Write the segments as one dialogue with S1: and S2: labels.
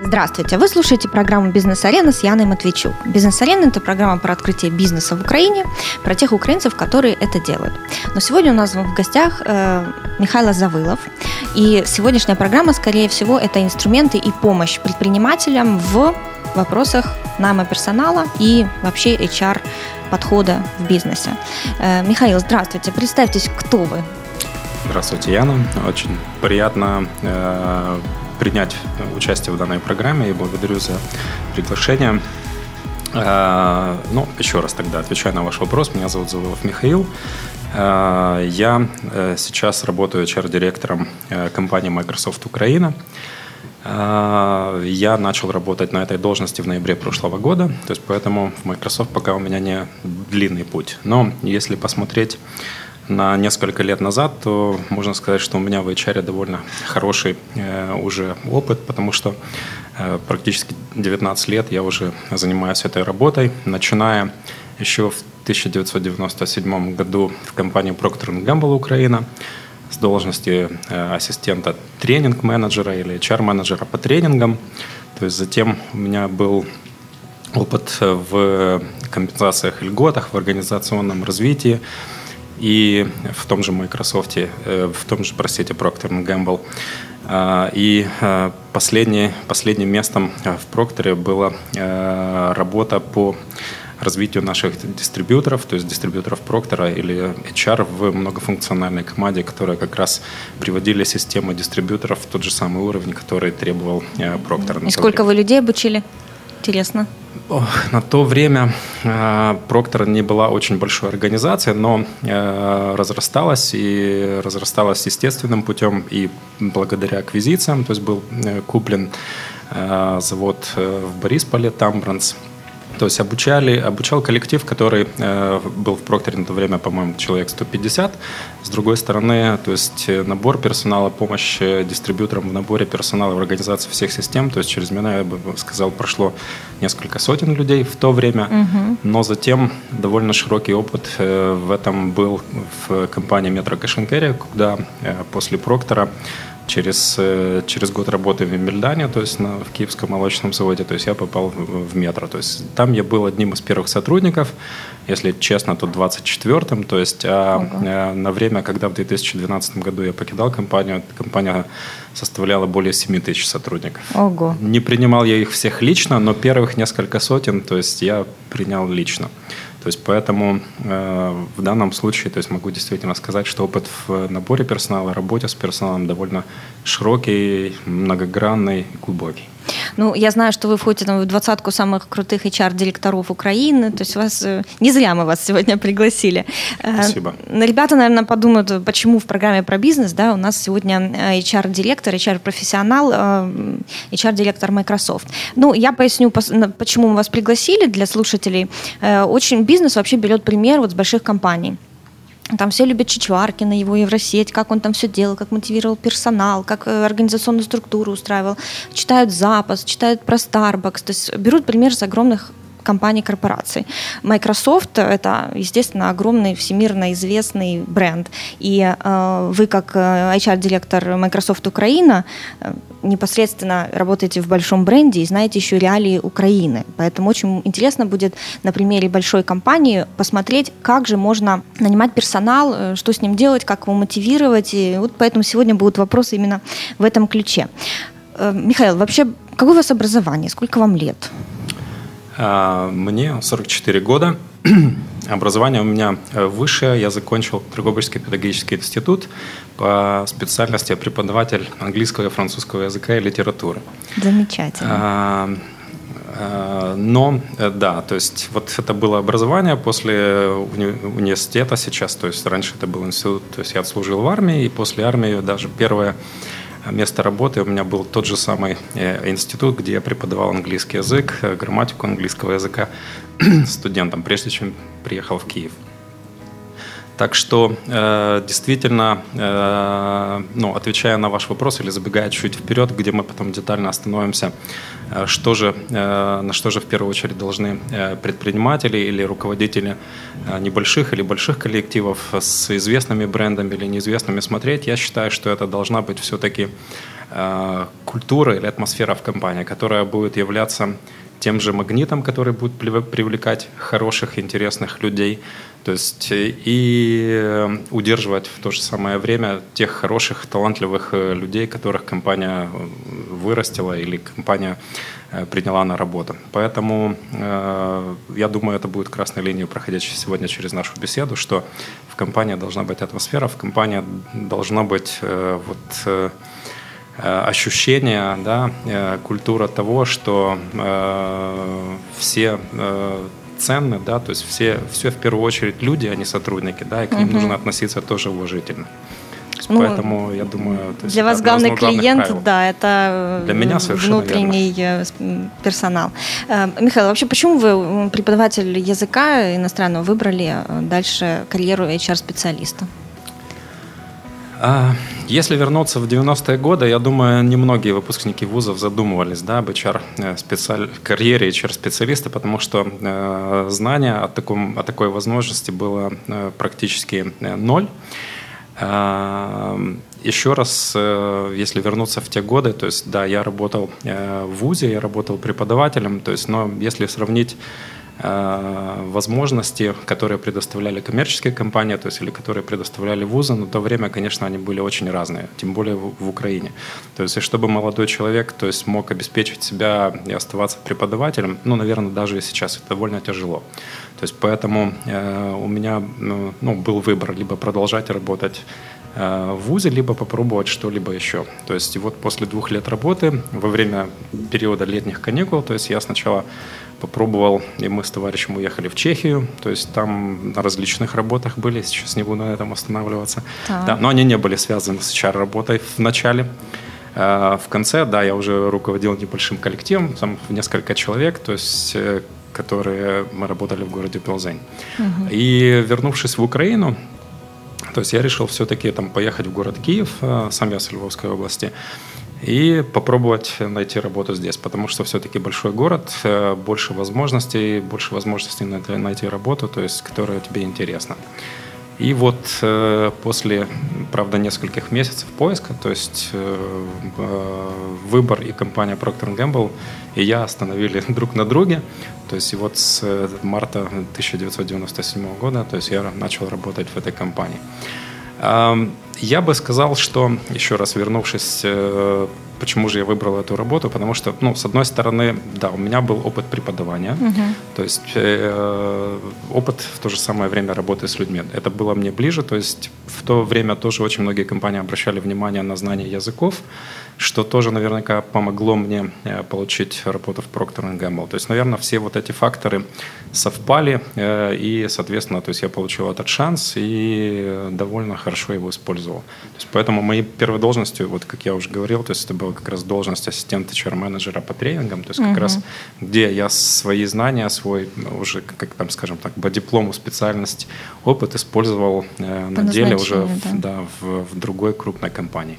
S1: Здравствуйте, вы слушаете программу «Бизнес-арена» с Яной Матвейчук. «Бизнес-арена» – это программа про открытие бизнеса в Украине, про тех украинцев, которые это делают. Но сегодня у нас в гостях э, Михаил Завылов, и сегодняшняя программа, скорее всего, это инструменты и помощь предпринимателям в вопросах найма персонала и вообще HR подхода в бизнесе. Э, Михаил, здравствуйте, представьтесь, кто вы?
S2: Здравствуйте, Яна. Очень приятно э, принять участие в данной программе и благодарю за приглашение. Э, ну, еще раз тогда отвечаю на ваш вопрос. Меня зовут Завылов Михаил. Э, я э, сейчас работаю HR-директором э, компании Microsoft Украина. Э, я начал работать на этой должности в ноябре прошлого года, то есть поэтому в Microsoft пока у меня не длинный путь. Но если посмотреть на несколько лет назад, то можно сказать, что у меня в HR довольно хороший э, уже опыт, потому что э, практически 19 лет я уже занимаюсь этой работой, начиная еще в 1997 году в компании Procter Gamble Украина с должности э, ассистента тренинг-менеджера или HR-менеджера по тренингам. То есть затем у меня был опыт в компенсациях и льготах, в организационном развитии, и в том же Microsoft, э, в том же, простите, Procter Gamble. А, и э, последний, последним местом э, в Procter была работа по развитию наших дистрибьюторов, то есть дистрибьюторов Проктора или HR в многофункциональной команде, которая как раз приводили систему дистрибьюторов в тот же самый уровень, который требовал Проктор.
S1: И сколько вы людей обучили? Интересно.
S2: На то время Проктор не была очень большой организацией, но э, разрасталась и разрасталась естественным путем и благодаря аквизициям. То есть был э, куплен э, завод в Борисполе, Тамбранс, то есть обучали, обучал коллектив, который э, был в Прокторе на то время, по-моему, человек 150. С другой стороны, то есть э, набор персонала, помощь э, дистрибьюторам в наборе персонала в организации всех систем. То есть через меня, я бы сказал, прошло несколько сотен людей в то время. Угу. Но затем довольно широкий опыт э, в этом был в компании Metro Cash & Carry, куда э, после Проктора через, э, через год работы в Мельдане, то есть на, в Киевском молочном заводе, то есть я попал в, в метро. То есть там я был одним из первых сотрудников, если честно, то 24-м, то есть а, а, на время, когда в 2012 году я покидал компанию, компания составляла более 7 тысяч сотрудников.
S1: Ого.
S2: Не принимал я их всех лично, но первых несколько сотен, то есть я принял лично. То есть поэтому э, в данном случае то есть могу действительно сказать, что опыт в наборе персонала, работе с персоналом довольно широкий, многогранный и глубокий.
S1: Ну, я знаю, что вы входите там, в двадцатку самых крутых HR-директоров Украины. То есть вас э, не зря мы вас сегодня пригласили.
S2: Э, Спасибо.
S1: Ребята, наверное, подумают, почему в программе про бизнес да, у нас сегодня HR-директор, HR-профессионал, HR-директор Microsoft. Ну, я поясню, почему мы вас пригласили для слушателей. Очень бизнес вообще берет пример вот с больших компаний. Там все любят Чичваркина, его Евросеть, как он там все делал, как мотивировал персонал, как э, организационную структуру устраивал. Читают запас, читают про Starbucks. То есть берут пример с огромных компаний, корпораций. Microsoft — это, естественно, огромный всемирно известный бренд. И э, вы, как э, HR-директор Microsoft Украина, э, непосредственно работаете в большом бренде и знаете еще реалии Украины. Поэтому очень интересно будет на примере большой компании посмотреть, как же можно нанимать персонал, что с ним делать, как его мотивировать. И вот поэтому сегодня будут вопросы именно в этом ключе. Михаил, вообще, какое у вас образование? Сколько вам лет?
S2: А, мне 44 года. Образование у меня э, высшее. Я закончил Драгобычский педагогический институт по специальности преподаватель английского и французского языка и литературы.
S1: Замечательно. А,
S2: а, но, э, да, то есть вот это было образование после уни- университета сейчас, то есть раньше это был институт, то есть я отслужил в армии, и после армии даже первое место работы у меня был тот же самый э, институт, где я преподавал английский язык, э, грамматику английского языка студентам, прежде чем приехал в Киев. Так что э, действительно, э, ну, отвечая на ваш вопрос или забегая чуть вперед, где мы потом детально остановимся, э, что же, э, на что же в первую очередь должны э, предприниматели или руководители э, небольших или больших коллективов с известными брендами или неизвестными смотреть, я считаю, что это должна быть все-таки э, культура или атмосфера в компании, которая будет являться тем же магнитом, который будет привлекать хороших, интересных людей, то есть э, и э, удерживать в то же самое время тех хороших, талантливых э, людей, которых компания вырастила или компания приняла на работу. Поэтому я думаю, это будет красной линией, проходящей сегодня через нашу беседу, что в компании должна быть атмосфера, в компании должна быть вот ощущение, да, культура того, что э, все э, ценны, да, то есть все, все в первую очередь люди, а не сотрудники, да, и к ним угу. нужно относиться тоже уважительно. Ну, Поэтому я думаю,
S1: есть, для вас главный клиент, правил. да, это
S2: для меня
S1: внутренний
S2: верно.
S1: Э, персонал. Э, Михаил, вообще почему вы преподаватель языка иностранного выбрали э, дальше карьеру HR-специалиста?
S2: А, если вернуться в 90-е годы, я думаю, немногие выпускники вузов задумывались да, об HR э, карьере HR-специалиста, потому что э, знания о, таком, о такой возможности было э, практически э, ноль. Э, еще раз, э, если вернуться в те годы, то есть, да, я работал э, в ВУЗе, я работал преподавателем, то есть, но если сравнить возможности, которые предоставляли коммерческие компании, то есть или которые предоставляли вузы, на то время, конечно, они были очень разные, тем более в, в Украине. То есть, и чтобы молодой человек, то есть, мог обеспечить себя и оставаться преподавателем, ну, наверное, даже сейчас это довольно тяжело. То есть, поэтому э, у меня ну, ну был выбор либо продолжать работать э, в ВУЗе, либо попробовать что-либо еще. То есть, и вот после двух лет работы, во время периода летних каникул, то есть, я сначала попробовал, и мы с товарищем уехали в Чехию, то есть там на различных работах были, сейчас не буду на этом останавливаться. Так. Да, но они не были связаны с HR-работой в начале. А, в конце, да, я уже руководил небольшим коллективом, там несколько человек, то есть э, которые мы работали в городе Пилзень. Угу. И вернувшись в Украину, то есть я решил все-таки там поехать в город Киев, э, сам я с Львовской области, и попробовать найти работу здесь, потому что все-таки большой город, э, больше возможностей, больше возможностей найти работу, то есть, которая тебе интересна. И вот э, после, правда, нескольких месяцев поиска, то есть э, выбор и компания Procter Gamble и я остановили друг на друге. То есть и вот с марта 1997 года, то есть я начал работать в этой компании. Я бы сказал, что, еще раз вернувшись, э, почему же я выбрал эту работу, потому что, ну, с одной стороны, да, у меня был опыт преподавания, угу. то есть э, опыт в то же самое время работы с людьми. Это было мне ближе, то есть в то время тоже очень многие компании обращали внимание на знание языков, что тоже наверняка помогло мне э, получить работу в Procter Gamble. То есть, наверное, все вот эти факторы совпали, э, и, соответственно, то есть я получил этот шанс и довольно хорошо его использовал. То есть, поэтому моей первой должностью, вот как я уже говорил, то есть это была как раз должность ассистента HR-менеджера по тренингам, то есть как угу. раз где я свои знания, свой уже, как там, скажем так, по диплому специальность, опыт использовал э, на деле уже да. В, да, в, в другой крупной компании.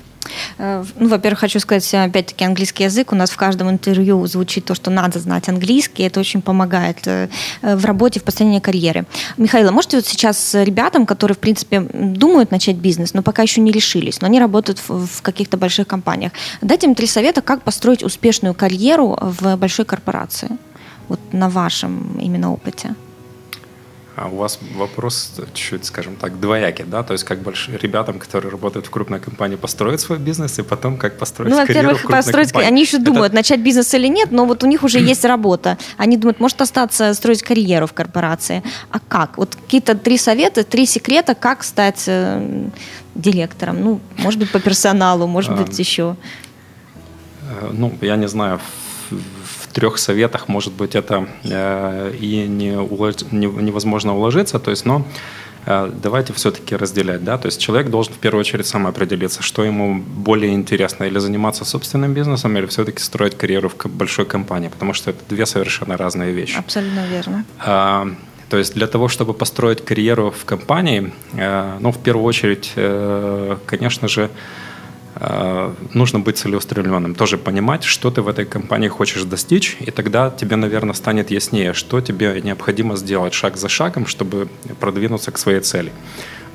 S1: Э, ну, во-первых, хочу сказать, опять-таки, английский язык. У нас в каждом интервью звучит то, что надо знать английский. Это очень помогает э, э, в работе, в построении карьеры. Михаил, можете вот сейчас ребятам, которые, в принципе, думают начать бизнес, но пока еще не решились, но они работают в каких-то больших компаниях, дать им три совета, как построить успешную карьеру в большой корпорации? Вот на вашем именно опыте.
S2: А у вас вопрос чуть, скажем так, двоякий, да? То есть как больше ребятам, которые работают в крупной компании, построить свой бизнес, и потом как построить
S1: ну,
S2: карьеру в крупной
S1: построить,
S2: компании.
S1: Они еще думают, Это... начать бизнес или нет, но вот у них уже есть работа. Они думают, может остаться, строить карьеру в корпорации. А как? Вот какие-то три совета, три секрета, как стать э, директором. Ну, может быть, по персоналу, может быть, а, еще.
S2: Э, ну, я не знаю, трех советах, может быть, это э, и не улож... не, невозможно уложиться, то есть, но э, давайте все-таки разделять, да, то есть человек должен в первую очередь сам определиться, что ему более интересно, или заниматься собственным бизнесом, или все-таки строить карьеру в большой компании, потому что это две совершенно разные вещи.
S1: Абсолютно верно.
S2: А, то есть для того, чтобы построить карьеру в компании, э, ну, в первую очередь, э, конечно же, нужно быть целеустремленным, тоже понимать, что ты в этой компании хочешь достичь, и тогда тебе, наверное, станет яснее, что тебе необходимо сделать шаг за шагом, чтобы продвинуться к своей цели.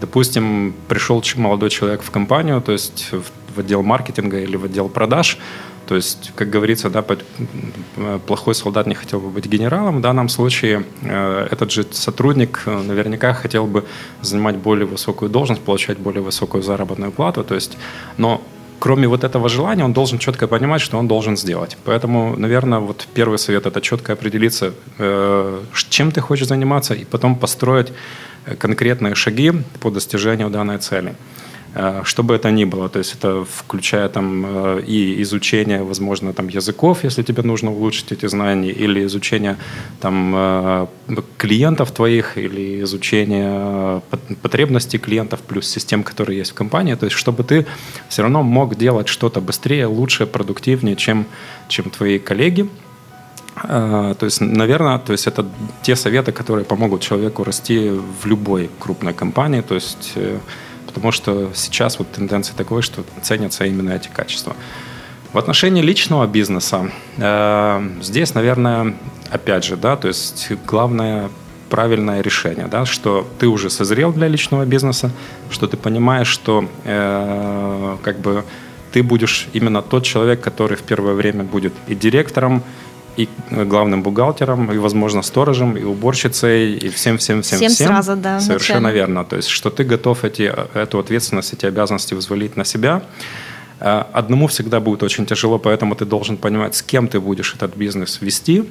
S2: Допустим, пришел молодой человек в компанию, то есть в отдел маркетинга или в отдел продаж. То есть, как говорится, да, плохой солдат не хотел бы быть генералом. В данном случае э, этот же сотрудник э, наверняка хотел бы занимать более высокую должность, получать более высокую заработную плату. То есть, но кроме вот этого желания, он должен четко понимать, что он должен сделать. Поэтому, наверное, вот первый совет – это четко определиться, э, чем ты хочешь заниматься, и потом построить конкретные шаги по достижению данной цели. Э, что бы это ни было, то есть это включая там э, и изучение, возможно, там языков, если тебе нужно улучшить эти знания, или изучение там э, клиентов твоих, или изучение потребностей клиентов плюс систем, которые есть в компании, то есть чтобы ты все равно мог делать что-то быстрее, лучше, продуктивнее, чем, чем твои коллеги, то есть, наверное, то есть это те советы, которые помогут человеку расти в любой крупной компании. То есть потому что сейчас вот тенденция такой, что ценятся именно эти качества. В отношении личного бизнеса, э, здесь, наверное, опять же, да, то есть главное правильное решение, да, что ты уже созрел для личного бизнеса, что ты понимаешь, что э, как бы ты будешь именно тот человек, который в первое время будет и директором, и главным бухгалтером, и, возможно, сторожем, и уборщицей, и всем-всем-всем.
S1: Всем сразу, да.
S2: Совершенно начально. верно. То есть, что ты готов эти, эту ответственность, эти обязанности взвалить на себя. Э, одному всегда будет очень тяжело, поэтому ты должен понимать, с кем ты будешь этот бизнес вести,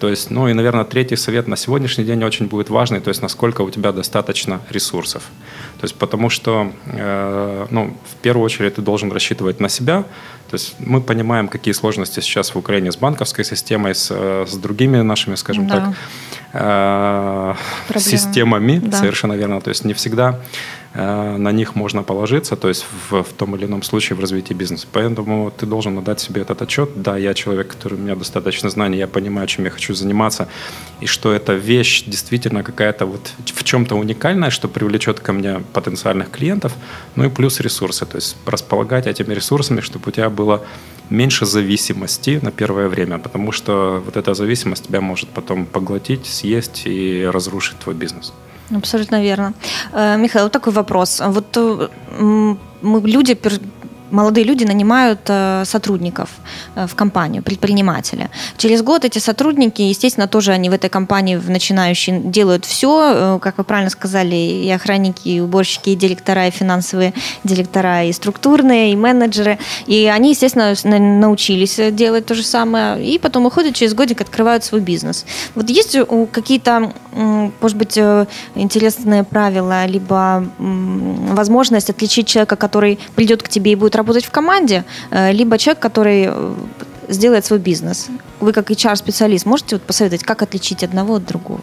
S2: то есть, ну и, наверное, третий совет на сегодняшний день очень будет важный, то есть насколько у тебя достаточно ресурсов. То есть потому что, э, ну, в первую очередь ты должен рассчитывать на себя. То есть мы понимаем, какие сложности сейчас в Украине с банковской системой, с, с другими нашими, скажем да. так, э, системами, да. совершенно верно. То есть не всегда Э, на них можно положиться, то есть в, в том или ином случае в развитии бизнеса. Поэтому ты должен отдать себе этот отчет. Да, я человек, который у меня достаточно знаний, я понимаю, чем я хочу заниматься, и что эта вещь действительно какая-то вот в чем-то уникальная, что привлечет ко мне потенциальных клиентов, ну и плюс ресурсы, то есть располагать этими ресурсами, чтобы у тебя было меньше зависимости на первое время, потому что вот эта зависимость тебя может потом поглотить, съесть и разрушить твой бизнес.
S1: Абсолютно верно. Э, Михаил, такой вопрос. Вот э, мы люди молодые люди нанимают э, сотрудников э, в компанию, предпринимателя. Через год эти сотрудники, естественно, тоже они в этой компании в начинающие делают все, э, как вы правильно сказали, и охранники, и уборщики, и директора, и финансовые директора, и структурные, и менеджеры. И они, естественно, научились делать то же самое, и потом уходят через годик, открывают свой бизнес. Вот есть какие-то, может быть, интересные правила, либо возможность отличить человека, который придет к тебе и будет работать в команде, э, либо человек, который э, сделает свой бизнес. Вы как HR-специалист можете вот посоветовать, как отличить одного от другого?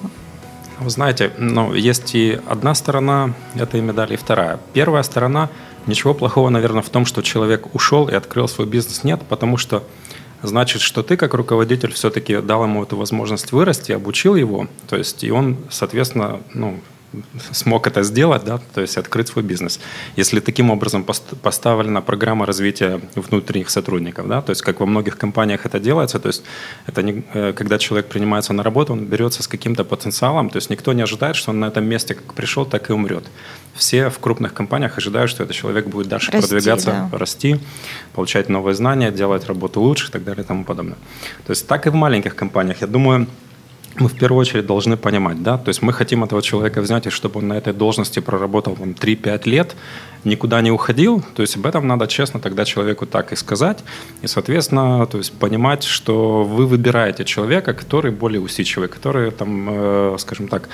S2: Вы знаете, ну, есть и одна сторона этой медали, и вторая. Первая сторона, ничего плохого, наверное, в том, что человек ушел и открыл свой бизнес, нет, потому что значит, что ты как руководитель все-таки дал ему эту возможность вырасти, обучил его, то есть и он, соответственно, ну, смог это сделать, да, то есть открыть свой бизнес. Если таким образом поставлена программа развития внутренних сотрудников, да, то есть как во многих компаниях это делается, то есть это не, э, когда человек принимается на работу, он берется с каким-то потенциалом, то есть никто не ожидает, что он на этом месте как пришел, так и умрет. Все в крупных компаниях ожидают, что этот человек будет дальше расти, продвигаться, да. расти, получать новые знания, делать работу лучше и так далее и тому подобное. То есть так и в маленьких компаниях. Я думаю, мы в первую очередь должны понимать, да, то есть мы хотим этого человека взять, и чтобы он на этой должности проработал там, 3-5 лет, никуда не уходил, то есть об этом надо честно тогда человеку так и сказать, и, соответственно, то есть понимать, что вы выбираете человека, который более усидчивый, который, там, э, скажем так,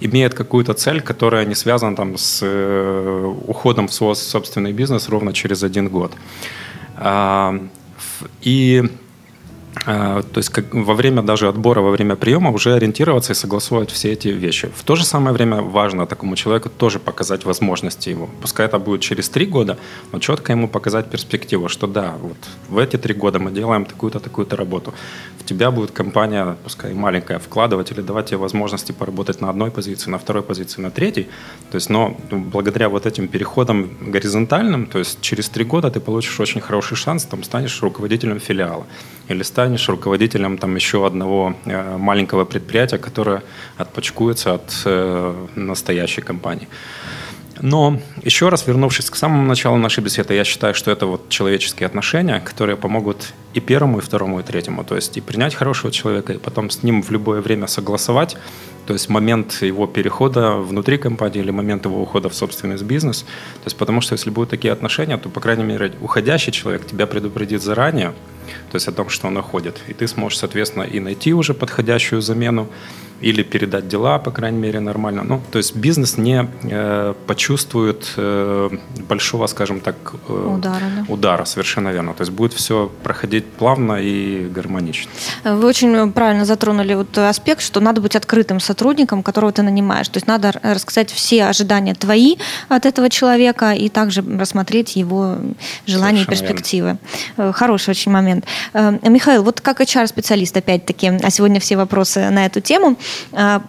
S2: имеет какую-то цель, которая не связана там, с э, уходом в свой собственный бизнес ровно через один год. А, и то есть как, во время даже отбора, во время приема уже ориентироваться и согласовывать все эти вещи. В то же самое время важно такому человеку тоже показать возможности его. Пускай это будет через три года, но четко ему показать перспективу, что да, вот в эти три года мы делаем такую-то, такую-то работу. В тебя будет компания, пускай маленькая, вкладывать или давать тебе возможности поработать на одной позиции, на второй позиции, на третьей. То есть, но благодаря вот этим переходам горизонтальным, то есть через три года ты получишь очень хороший шанс, там станешь руководителем филиала или станешь руководителем там еще одного э, маленького предприятия, которое отпочкуется от э, настоящей компании. Но еще раз вернувшись к самому началу нашей беседы, я считаю, что это вот человеческие отношения, которые помогут и первому, и второму, и третьему. То есть и принять хорошего человека, и потом с ним в любое время согласовать. То есть момент его перехода внутри компании или момент его ухода в собственный бизнес. То есть потому что если будут такие отношения, то, по крайней мере, уходящий человек тебя предупредит заранее, то есть о том, что он уходит. И ты сможешь, соответственно, и найти уже подходящую замену, или передать дела, по крайней мере, нормально. Ну, то есть бизнес не э, почувствует э, большого, скажем так,
S1: э, удара, да?
S2: удара, совершенно верно. То есть будет все проходить плавно и гармонично.
S1: Вы очень правильно затронули вот аспект, что надо быть открытым сотрудником, которого ты нанимаешь. То есть надо рассказать все ожидания твои от этого человека и также рассмотреть его желания совершенно и перспективы. Верно. Э, хороший очень момент. Э, Михаил, вот как HR-специалист, опять-таки, а сегодня все вопросы на эту тему, а,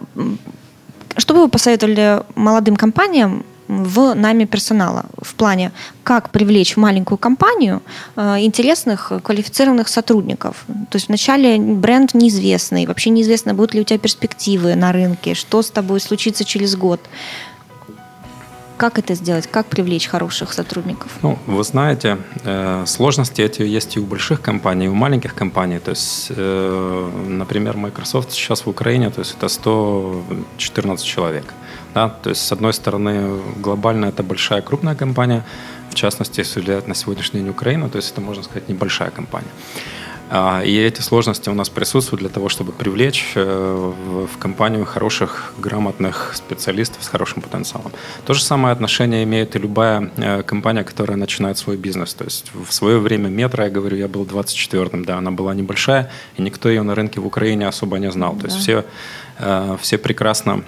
S1: что бы вы посоветовали молодым компаниям в найме персонала в плане, как привлечь в маленькую компанию а, интересных, квалифицированных сотрудников. То есть вначале бренд неизвестный, вообще неизвестно, будут ли у тебя перспективы на рынке, что с тобой случится через год. Как это сделать? Как привлечь хороших сотрудников?
S2: Ну, вы знаете, э, сложности эти есть и у больших компаний, и у маленьких компаний. То есть, э, например, Microsoft сейчас в Украине, то есть это 114 человек. Да? То есть, с одной стороны, глобально это большая крупная компания, в частности, если взять на сегодняшний день Украину, то есть это, можно сказать, небольшая компания. А, и эти сложности у нас присутствуют для того, чтобы привлечь э, в компанию хороших, грамотных специалистов с хорошим потенциалом. То же самое отношение имеет и любая э, компания, которая начинает свой бизнес. То есть в свое время метро, я говорю, я был 24-м, да, она была небольшая, и никто ее на рынке в Украине особо не знал. То есть все, э, все прекрасно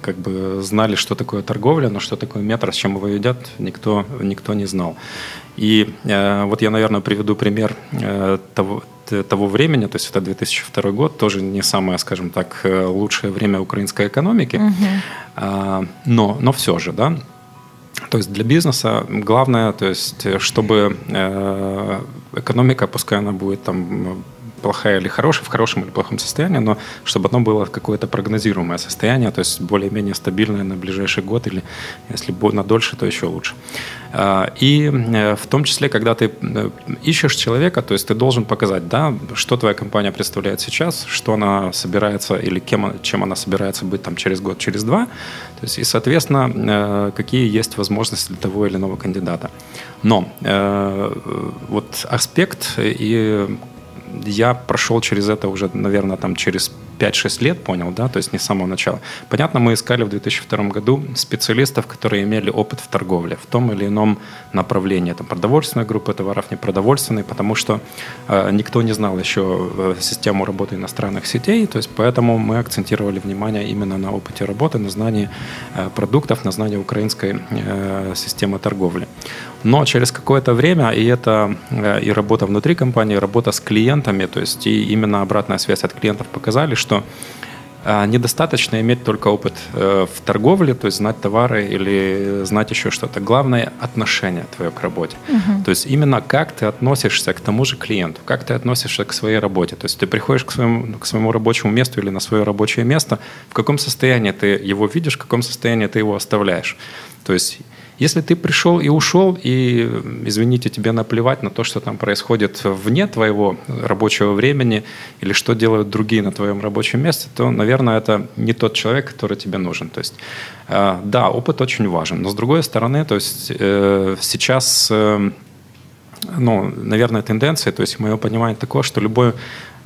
S2: как бы знали, что такое торговля, но что такое метро, с чем его едят, никто, никто не знал. И э, вот я, наверное, приведу пример э, того, того времени, то есть это 2002 год, тоже не самое, скажем так, э, лучшее время украинской экономики, угу. э, но, но все же, да, то есть для бизнеса главное, то есть чтобы э, экономика, пускай она будет там плохая или хорошая, в хорошем или плохом состоянии, но чтобы оно было какое-то прогнозируемое состояние, то есть более-менее стабильное на ближайший год или если на дольше, то еще лучше. А, и э, в том числе, когда ты э, ищешь человека, то есть ты должен показать, да, что твоя компания представляет сейчас, что она собирается или кем, чем она собирается быть там через год, через два, то есть и, соответственно, э, какие есть возможности для того или иного кандидата. Но вот аспект и я прошел через это уже, наверное, там через 5-6 лет понял, да, то есть не с самого начала. Понятно, мы искали в 2002 году специалистов, которые имели опыт в торговле в том или ином направлении. Это продовольственная группа товаров, не продовольственные, потому что э, никто не знал еще э, систему работы иностранных сетей, то есть поэтому мы акцентировали внимание именно на опыте работы, на знании э, продуктов, на знании украинской э, системы торговли. Но через какое-то время, и это э, и работа внутри компании, и работа с клиентами, то есть и именно обратная связь от клиентов показали, что э, недостаточно иметь только опыт э, в торговле, то есть знать товары или знать еще что-то. Главное – отношение твое к работе. Угу. То есть именно как ты относишься к тому же клиенту, как ты относишься к своей работе. То есть ты приходишь к своему, к своему рабочему месту или на свое рабочее место, в каком состоянии ты его видишь, в каком состоянии ты его оставляешь. То есть если ты пришел и ушел, и, извините, тебе наплевать на то, что там происходит вне твоего рабочего времени или что делают другие на твоем рабочем месте, то, наверное, это не тот человек, который тебе нужен. То есть, э, да, опыт очень важен, но с другой стороны, то есть э, сейчас э, ну, наверное, тенденция, то есть мое понимание такое, что любой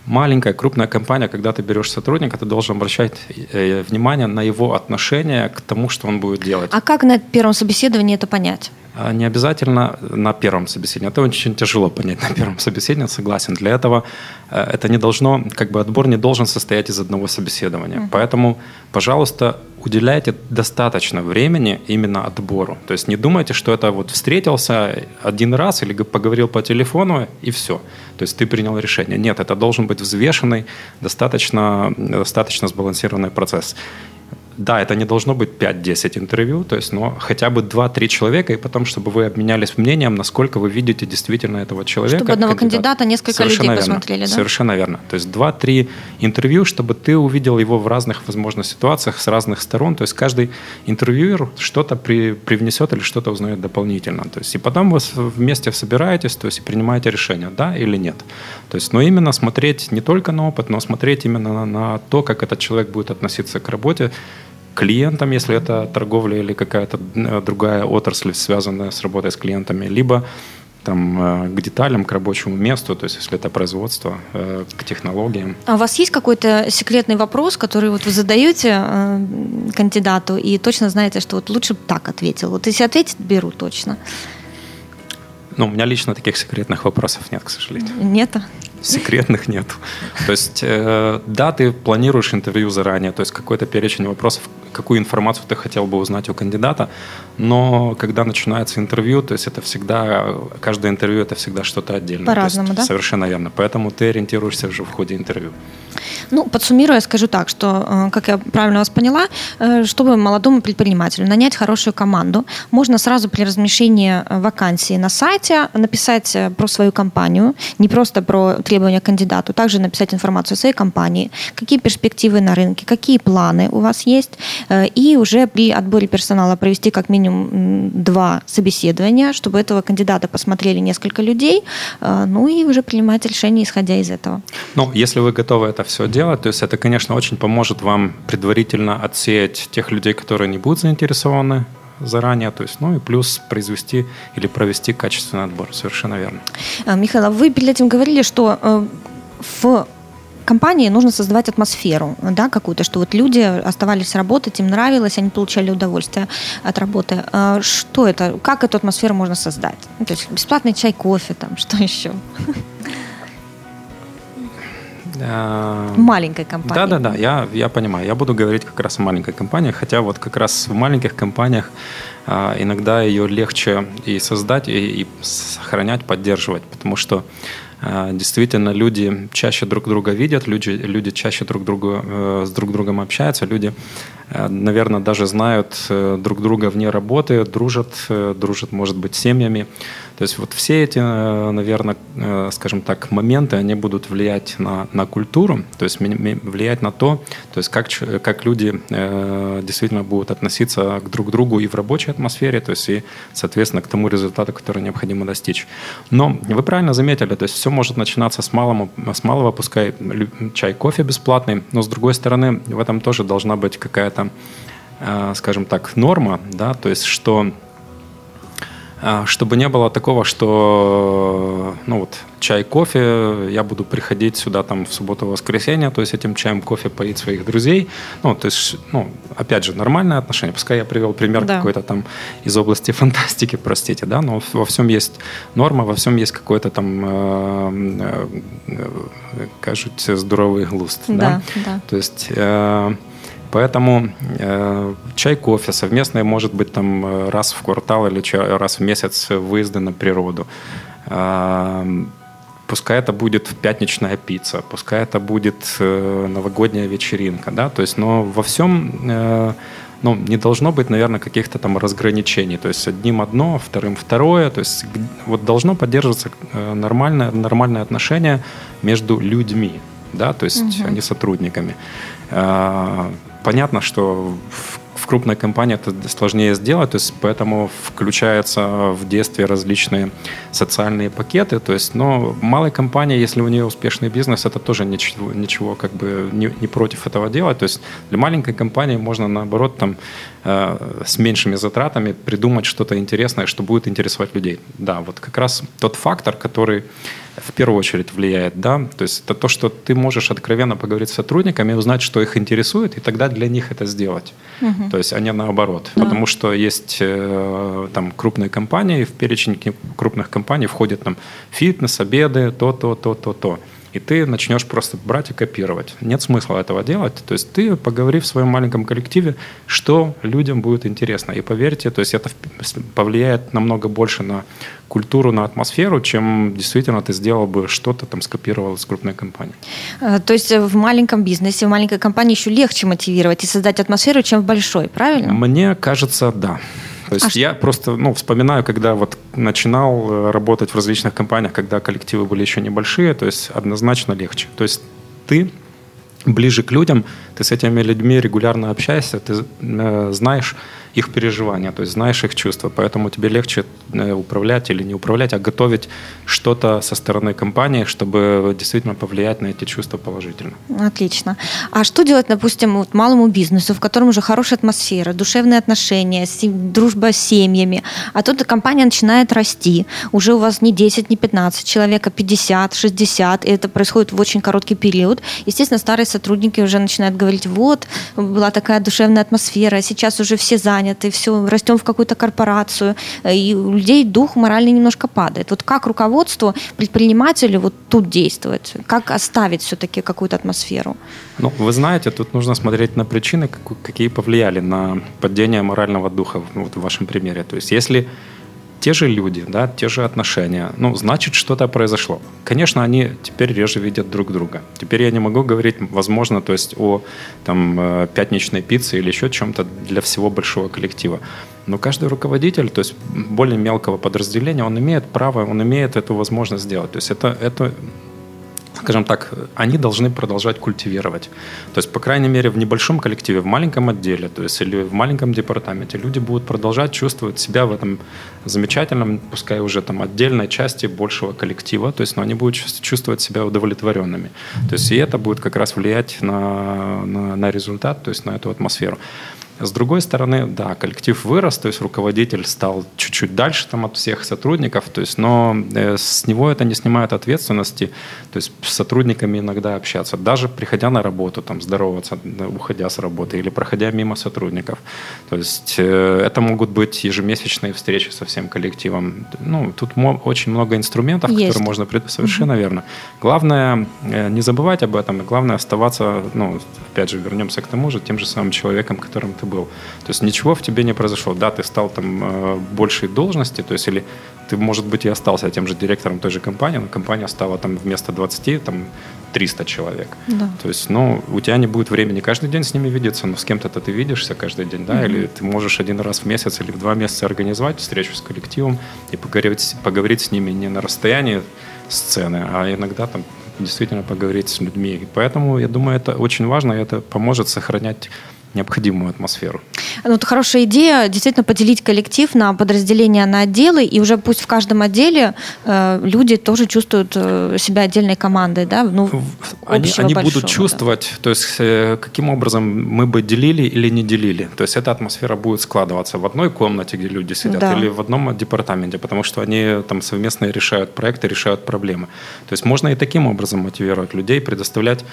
S2: маленькая, крупная компания, когда ты берешь сотрудника, ты должен обращать э, внимание на его отношение к тому, что он будет делать.
S1: А как на первом собеседовании это понять?
S2: А, не обязательно на первом собеседовании. Это очень тяжело понять на первом собеседовании, согласен. Для этого э, это не должно, как бы отбор не должен состоять из одного собеседования. Mm-hmm. Поэтому, пожалуйста, уделяйте достаточно времени именно отбору. То есть не думайте, что это вот встретился один раз или поговорил по телефону и все. То есть ты принял решение. Нет, это должен быть взвешенный, достаточно, достаточно сбалансированный процесс. Да, это не должно быть 5-10 интервью, то есть, но хотя бы 2-3 человека, и потом, чтобы вы обменялись мнением, насколько вы видите действительно этого человека.
S1: Чтобы одного кандидата, кандидата несколько Совершенно людей верно. посмотрели, да?
S2: Совершенно верно. То есть 2-3 интервью, чтобы ты увидел его в разных, возможно, ситуациях, с разных сторон. То есть каждый интервьюер что-то при, привнесет или что-то узнает дополнительно. То есть и потом вы вместе собираетесь, то есть и принимаете решение, да или нет. То есть, но именно смотреть не только на опыт, но смотреть именно на, на то, как этот человек будет относиться к работе, клиентам, если это торговля или какая-то э, другая отрасль, связанная с работой с клиентами, либо там, э, к деталям, к рабочему месту, то есть если это производство, э, к технологиям.
S1: А у вас есть какой-то секретный вопрос, который вот вы задаете кандидату и точно знаете, что вот лучше бы так ответил? Вот если ответить, беру точно.
S2: Ну, у меня лично таких секретных вопросов нет, к сожалению.
S1: Нет?
S2: Секретных нет. То есть, э, да, ты планируешь интервью заранее, то есть какой-то перечень вопросов, какую информацию ты хотел бы узнать у кандидата, но когда начинается интервью, то есть это всегда, каждое интервью это всегда что-то отдельное.
S1: По-разному, да?
S2: Совершенно верно. Поэтому ты ориентируешься уже в ходе интервью.
S1: Ну, подсуммируя, скажу так, что, э, как я правильно вас поняла, э, чтобы молодому предпринимателю нанять хорошую команду, можно сразу при размещении вакансии на сайте написать про свою компанию, не просто про требования к кандидату, также написать информацию о своей компании, какие перспективы на рынке, какие планы у вас есть, э, и уже при отборе персонала провести как минимум два собеседования, чтобы этого кандидата посмотрели несколько людей, э, ну и уже принимать решение, исходя из этого.
S2: Ну, если вы готовы это все делать, то есть это, конечно, очень поможет вам предварительно отсеять тех людей, которые не будут заинтересованы заранее, то есть, ну и плюс произвести или провести качественный отбор, совершенно верно.
S1: А, Михаил, а вы перед этим говорили, что э, в компании нужно создавать атмосферу, да, какую-то, что вот люди оставались работать, им нравилось, они получали удовольствие от работы. А что это? Как эту атмосферу можно создать? Ну, то есть бесплатный чай, кофе, там, что еще? В маленькой компании.
S2: Да, да, да, я, я понимаю. Я буду говорить как раз о маленькой компании, хотя вот как раз в маленьких компаниях а, иногда ее легче и создать, и, и сохранять, поддерживать, потому что действительно люди чаще друг друга видят, люди, люди чаще друг другу, э, с друг другом общаются, люди, э, наверное, даже знают э, друг друга вне работы, дружат, дружат, может быть, семьями. То есть вот все эти, э, наверное, э, скажем так, моменты, они будут влиять на, на культуру, то есть влиять на то, то есть как, как люди э, действительно будут относиться к друг другу и в рабочей атмосфере, то есть и, соответственно, к тому результату, который необходимо достичь. Но вы правильно заметили, то есть все может начинаться с малого, с малого пускай чай, кофе бесплатный, но с другой стороны, в этом тоже должна быть какая-то, скажем так, норма, да, то есть что чтобы не было такого, что ну вот чай, кофе, я буду приходить сюда там в субботу, воскресенье, то есть этим чаем, кофе поить своих друзей. Ну, то есть, ну, опять же, нормальное отношение. Пускай я привел пример да. какой-то там из области фантастики, простите, да, но во всем есть норма, во всем есть какой-то там, э, э, кажется, здоровый глуст. Да, да. да. То есть... Э, Поэтому э, чай, кофе совместное может быть там э, раз в квартал или раз в месяц выезды на природу. Э, пускай это будет пятничная пицца, пускай это будет э, новогодняя вечеринка, да, то есть, но во всем э, ну, не должно быть, наверное, каких-то там разграничений. То есть одним одно, вторым второе. То есть вот должно поддерживаться э, нормальное, нормальное отношение между людьми, да, то есть угу. а не сотрудниками. Понятно, что в, крупной компании это сложнее сделать, то есть поэтому включаются в действие различные социальные пакеты, то есть, но малой компании, если у нее успешный бизнес, это тоже ничего, ничего как бы не, не против этого делать, то есть для маленькой компании можно наоборот там с меньшими затратами придумать что-то интересное, что будет интересовать людей. Да, вот как раз тот фактор, который в первую очередь влияет, да, то есть это то, что ты можешь откровенно поговорить с сотрудниками, узнать, что их интересует, и тогда для них это сделать. Угу. То есть, а не наоборот. Да. Потому что есть э, там крупные компании, в перечень крупных компаний входят там фитнес, обеды, то, то, то, то, то. И ты начнешь просто брать и копировать. Нет смысла этого делать. То есть ты поговори в своем маленьком коллективе, что людям будет интересно. И поверьте, то есть это повлияет намного больше на культуру, на атмосферу, чем действительно ты сделал бы что-то, там, скопировал из крупной компании.
S1: Э, то есть в маленьком бизнесе, в маленькой компании еще легче мотивировать и создать атмосферу, чем в большой, правильно?
S2: Мне кажется, да. То есть а я что? просто ну, вспоминаю, когда вот начинал э, работать в различных компаниях, когда коллективы были еще небольшие, то есть однозначно легче. То есть ты ближе к людям, ты с этими людьми регулярно общаешься, ты э, знаешь их переживания, то есть знаешь их чувства, поэтому тебе легче э, управлять или не управлять, а готовить что-то со стороны компании, чтобы действительно повлиять на эти чувства положительно.
S1: Отлично. А что делать, допустим, вот малому бизнесу, в котором уже хорошая атмосфера, душевные отношения, дружба с семьями, а тут компания начинает расти, уже у вас не 10, не 15 человек, а 50, 60, и это происходит в очень короткий период. Естественно, старые сотрудники уже начинают говорить, вот, была такая душевная атмосфера, сейчас уже все заняты, заняты, все, растем в какую-то корпорацию, э, и у людей дух моральный немножко падает. Вот как руководство, предпринимателю вот тут действовать? Как оставить все-таки какую-то атмосферу?
S2: Ну, вы знаете, тут нужно смотреть на причины, какие повлияли на падение морального духа вот в вашем примере. То есть если те же люди, да, те же отношения. Ну, значит, что-то произошло. Конечно, они теперь реже видят друг друга. Теперь я не могу говорить, возможно, то есть о там, э, пятничной пицце или еще чем-то для всего большого коллектива. Но каждый руководитель, то есть более мелкого подразделения, он имеет право, он имеет эту возможность сделать. То есть это, это скажем так, они должны продолжать культивировать. То есть, по крайней мере, в небольшом коллективе, в маленьком отделе, то есть или в маленьком департаменте люди будут продолжать чувствовать себя в этом замечательном, пускай уже там отдельной части большего коллектива, то есть, но они будут чувствовать себя удовлетворенными. То есть, и это будет как раз влиять на, на, на результат, то есть на эту атмосферу. С другой стороны, да, коллектив вырос, то есть руководитель стал чуть-чуть дальше там от всех сотрудников, то есть, но э, с него это не снимает ответственности, то есть с сотрудниками иногда общаться, даже приходя на работу, там, здороваться, уходя с работы или проходя мимо сотрудников. То есть э, это могут быть ежемесячные встречи со всем коллективом. Ну, тут очень много инструментов, Есть. которые можно... Совершенно угу. верно. Главное э, не забывать об этом, и главное оставаться, ну, опять же, вернемся к тому же, тем же самым человеком, которым ты был. То есть ничего в тебе не произошло. Да, ты стал там э, большей должности, то есть или ты, может быть, и остался тем же директором той же компании, но компания стала там вместо 20, там 300 человек. Да. То есть, ну, у тебя не будет времени каждый день с ними видеться, но с кем-то ты видишься каждый день, да, mm-hmm. или ты можешь один раз в месяц или в два месяца организовать встречу с коллективом и поговорить, поговорить с ними не на расстоянии сцены, а иногда там действительно поговорить с людьми. И поэтому, я думаю, это очень важно, и это поможет сохранять необходимую атмосферу.
S1: Ну, это хорошая идея, действительно поделить коллектив на подразделения, на отделы, и уже пусть в каждом отделе э, люди тоже чувствуют э, себя отдельной командой, да, ну,
S2: Они, они большого, будут чувствовать, да. то есть э, каким образом мы бы делили или не делили, то есть эта атмосфера будет складываться в одной комнате, где люди сидят, да. или в одном департаменте, потому что они там совместно решают проекты, решают проблемы. То есть можно и таким образом мотивировать людей, предоставлять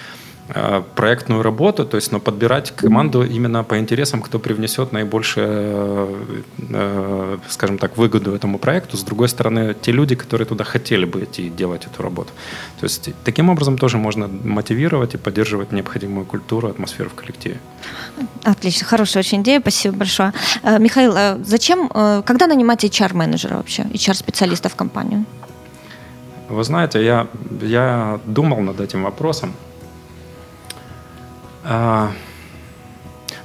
S2: проектную работу, то есть но подбирать команду именно по интересам, кто привнесет наибольшую, э, скажем так, выгоду этому проекту. С другой стороны, те люди, которые туда хотели бы идти делать эту работу. То есть таким образом тоже можно мотивировать и поддерживать необходимую культуру, атмосферу в коллективе.
S1: Отлично, хорошая очень идея, спасибо большое. Э, Михаил, зачем, когда нанимать HR-менеджера вообще, HR-специалиста в компанию?
S2: Вы знаете, я, я думал над этим вопросом. А,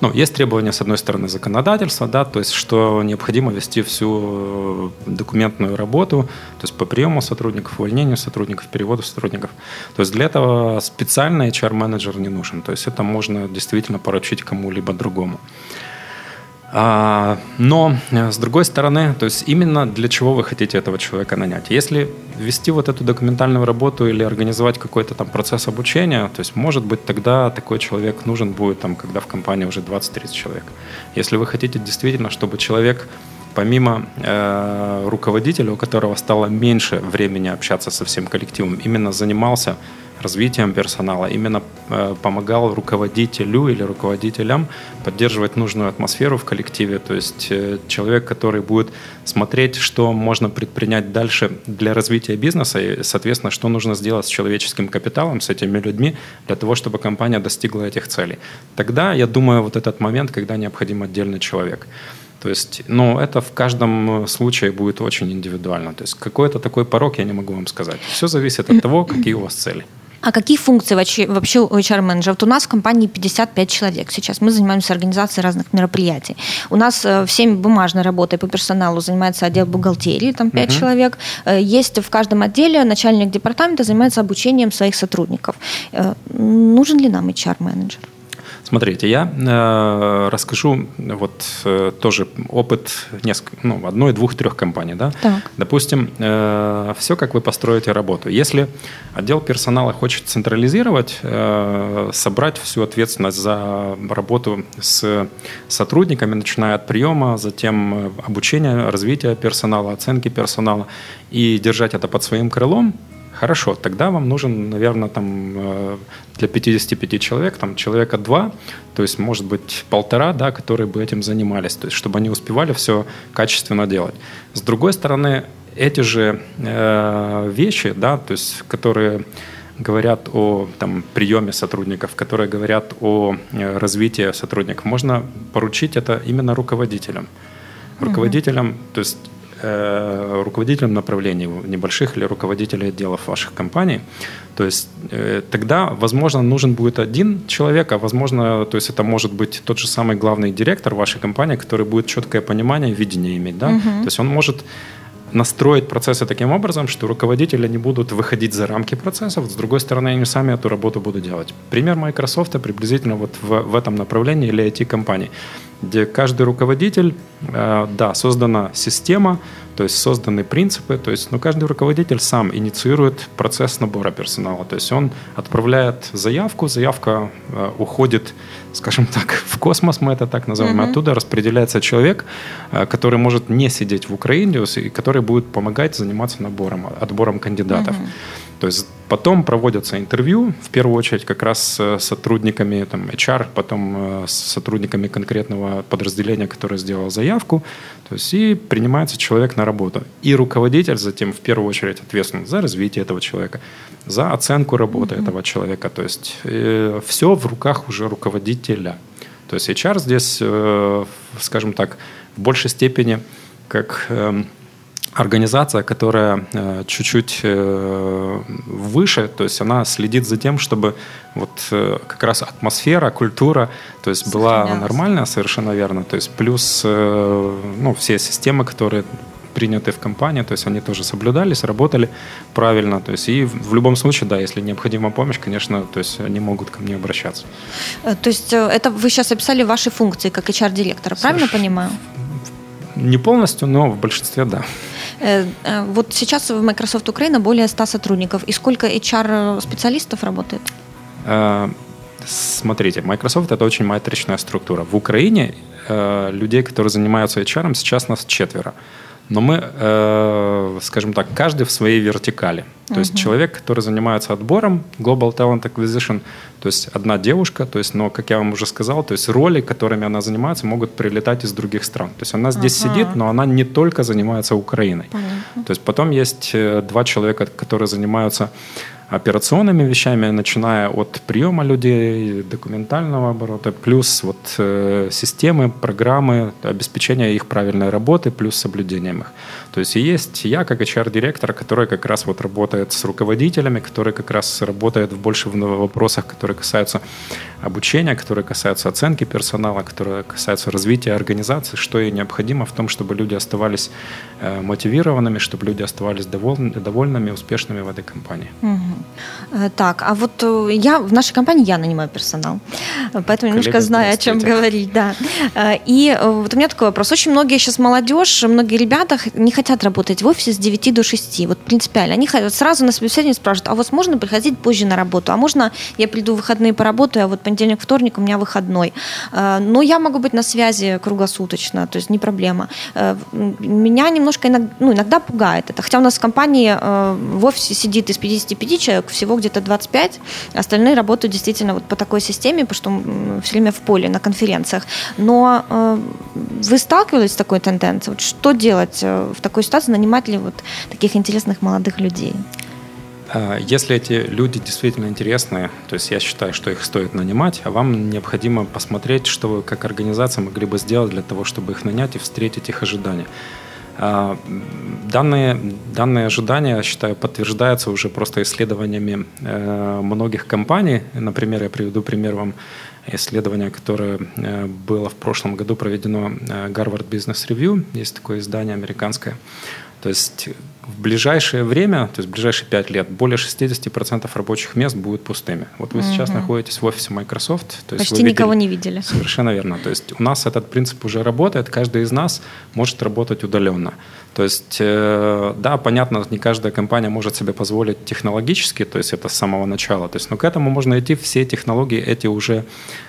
S2: ну, есть требования, с одной стороны, законодательства, да, то есть, что необходимо вести всю документную работу, то есть по приему сотрудников, увольнению сотрудников, переводу сотрудников. То есть для этого специальный HR-менеджер не нужен. То есть это можно действительно поручить кому-либо другому. А, но, э, с другой стороны, то есть именно для чего вы хотите этого человека нанять? Если вести вот эту документальную работу или организовать какой-то там процесс обучения, то есть, может быть, тогда такой человек нужен будет, там, когда в компании уже 20-30 человек. Если вы хотите действительно, чтобы человек помимо э, руководителя, у которого стало меньше времени общаться со всем коллективом, именно занимался развитием персонала, именно э, помогал руководителю или руководителям поддерживать нужную атмосферу в коллективе. То есть э, человек, который будет смотреть, что можно предпринять дальше для развития бизнеса и, соответственно, что нужно сделать с человеческим капиталом, с этими людьми, для того, чтобы компания достигла этих целей. Тогда, я думаю, вот этот момент, когда необходим отдельный человек. То есть, ну, это в каждом случае будет очень индивидуально. То есть, какой-то такой порог я не могу вам сказать. Все зависит от того, какие у вас цели.
S1: А какие функции вообще, у HR-менеджера? Вот у нас в компании 55 человек сейчас. Мы занимаемся организацией разных мероприятий. У нас э, всеми бумажной работой по персоналу занимается отдел бухгалтерии, там 5 uh-huh. человек. Э, есть в каждом отделе начальник департамента занимается обучением своих сотрудников. Э, нужен ли нам HR-менеджер?
S2: Смотрите, я э, расскажу вот э, тоже опыт несколько, ну, одной, двух, трех компаний. Да? Так. Допустим, э, все, как вы построите работу. Если отдел персонала хочет централизировать, э, собрать всю ответственность за работу с сотрудниками, начиная от приема, затем обучения, развития персонала, оценки персонала, и держать это под своим крылом, Хорошо, тогда вам нужен, наверное, там э, для 55 человек, там человека два, то есть, может быть, полтора, да, которые бы этим занимались, то есть, чтобы они успевали все качественно делать. С другой стороны, эти же э, вещи, да, то есть, которые говорят о там, приеме сотрудников, которые говорят о э, развитии сотрудников, можно поручить это именно руководителям. Руководителям, то есть э, руководителем направлений небольших или руководителей отделов ваших компаний. То есть э, тогда, возможно, нужен будет один человек, а возможно, то есть это может быть тот же самый главный директор вашей компании, который будет четкое понимание, видение иметь, да. Угу. То есть он может настроить процессы таким образом, что руководители не будут выходить за рамки процессов, с другой стороны, они сами эту работу будут делать. Пример Microsoft приблизительно вот в, в этом направлении или IT-компании где каждый руководитель, э, да, создана система, то есть созданы принципы, то есть ну, каждый руководитель сам инициирует процесс набора персонала, то есть он отправляет заявку, заявка э, уходит, скажем так, в космос, мы это так называем, mm-hmm. оттуда распределяется человек, э, который может не сидеть в Украине, и который будет помогать заниматься набором, отбором кандидатов. Mm-hmm. То есть потом проводятся интервью, в первую очередь как раз с сотрудниками там, HR, потом э, с сотрудниками конкретного подразделения, которое сделал заявку, то есть и принимается человек на работу. И руководитель затем в первую очередь ответственен за развитие этого человека, за оценку работы mm-hmm. этого человека. То есть э, все в руках уже руководителя. То есть HR здесь, э, скажем так, в большей степени как... Э, организация, которая э, чуть-чуть э, выше, то есть она следит за тем, чтобы вот э, как раз атмосфера, культура, то есть была нормальная, совершенно верно, то есть плюс ну, все системы, которые приняты в компании, то есть они тоже соблюдались, работали правильно, то есть и в любом случае, да, если необходима помощь, конечно, то есть они могут ко мне обращаться.
S1: То есть это вы сейчас описали ваши функции как HR-директора, правильно Соверш... понимаю?
S2: Не полностью, но в большинстве да.
S1: Э, э, вот сейчас в Microsoft Украина более 100 сотрудников. И сколько HR-специалистов работает?
S2: Э, смотрите, Microsoft это очень матричная структура. В Украине людей, которые занимаются HR, сейчас нас четверо. Но мы, э, скажем так, каждый в своей вертикали. То uh-huh. есть человек, который занимается отбором Global Talent Acquisition, то есть одна девушка, то есть, но, как я вам уже сказал, то есть роли, которыми она занимается, могут прилетать из других стран. То есть она здесь uh-huh. сидит, но она не только занимается Украиной. Uh-huh. То есть потом есть э, два человека, которые занимаются операционными вещами, начиная от приема людей, документального оборота, плюс вот э, системы, программы, обеспечения их правильной работы, плюс соблюдением их. То есть и есть я как HR-директор, который как раз вот работает с руководителями, который как раз работает в больше в вопросах, которые касаются обучения, которые касаются оценки персонала, которые касаются развития организации, что ей необходимо в том, чтобы люди оставались э, мотивированными, чтобы люди оставались довольны, довольными, успешными в этой компании.
S1: Угу. Так, а вот э, я в нашей компании я нанимаю персонал, поэтому немножко знаю, о чем говорить, да. И вот у меня такой вопрос. Очень многие сейчас молодежь, многие ребята не хотят хотят работать в офисе с 9 до 6. Вот принципиально. Они сразу на собеседовании спрашивают, а вот можно приходить позже на работу? А можно я приду в выходные поработаю, а вот понедельник, вторник у меня выходной? Э, но я могу быть на связи круглосуточно, то есть не проблема. Э, меня немножко иногда, ну, иногда пугает это. Хотя у нас в компании э, в офисе сидит из 55 человек всего где-то 25, остальные работают действительно вот по такой системе, потому что все время в поле на конференциях. Но вы сталкивались с такой тенденцией? Вот что делать в такой ситуации? Нанимать ли вот таких интересных молодых людей?
S2: А, если эти люди действительно интересные, то есть я считаю, что их стоит нанимать, а вам необходимо посмотреть, что вы как организация могли бы сделать для того, чтобы их нанять и встретить их ожидания. А, данные, данные ожидания, я считаю, подтверждаются уже просто исследованиями э, многих компаний. Например, я приведу пример вам исследования, которое э, было в прошлом году проведено э, Harvard Business Review. Есть такое издание американское. То есть в ближайшее время, то есть в ближайшие 5 лет, более 60% рабочих мест будут пустыми. Вот вы угу. сейчас находитесь в офисе Microsoft.
S1: То есть Почти видели, никого не видели.
S2: Совершенно верно. То есть у нас этот принцип уже работает, каждый из нас может работать удаленно. То есть, э, да, понятно, не каждая компания может себе позволить технологически, то есть это с самого начала. То есть, но к этому можно идти, все технологии эти уже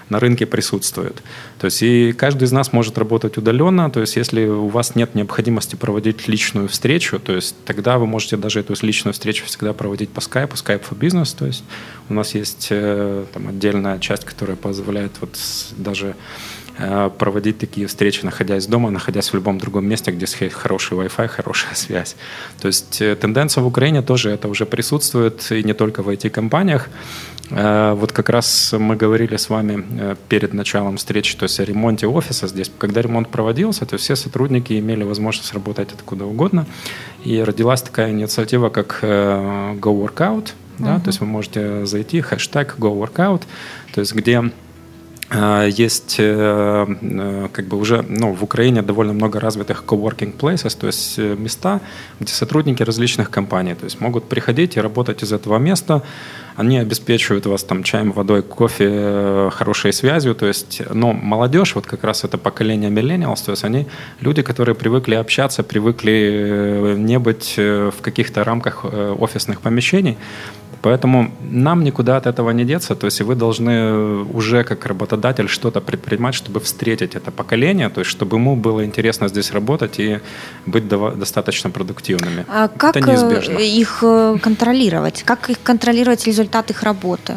S2: на рынке присутствуют. То есть и каждый из нас может работать удаленно. То есть если у вас нет необходимости проводить личную встречу, то есть тогда вы можете даже эту личную встречу всегда проводить по Skype, Skype for Business. То есть у нас есть э, там, отдельная часть, которая позволяет вот даже проводить такие встречи, находясь дома, находясь в любом другом месте, где хороший Wi-Fi, хорошая связь. То есть э, тенденция в Украине тоже это уже присутствует, и не только в IT-компаниях. Э, вот как раз мы говорили с вами перед началом встречи, то есть о ремонте офиса здесь. Когда ремонт проводился, то все сотрудники имели возможность работать откуда угодно. И родилась такая инициатива, как Go Workout. Да, uh-huh. То есть вы можете зайти, хэштег Go Workout, то есть где есть э, э, как бы уже ну, в Украине довольно много развитых coworking places, то есть э, места, где сотрудники различных компаний то есть могут приходить и работать из этого места. Они обеспечивают вас там чаем, водой, кофе, хорошей связью. То есть, но молодежь, вот как раз это поколение millennials, то есть они люди, которые привыкли общаться, привыкли не быть в каких-то рамках офисных помещений. Поэтому нам никуда от этого не деться. То есть вы должны уже как работодатель что-то предпринимать, чтобы встретить это поколение, то есть чтобы ему было интересно здесь работать и быть достаточно продуктивными.
S1: А как это неизбежно. Э, их э, контролировать? Как их контролировать результат их работы?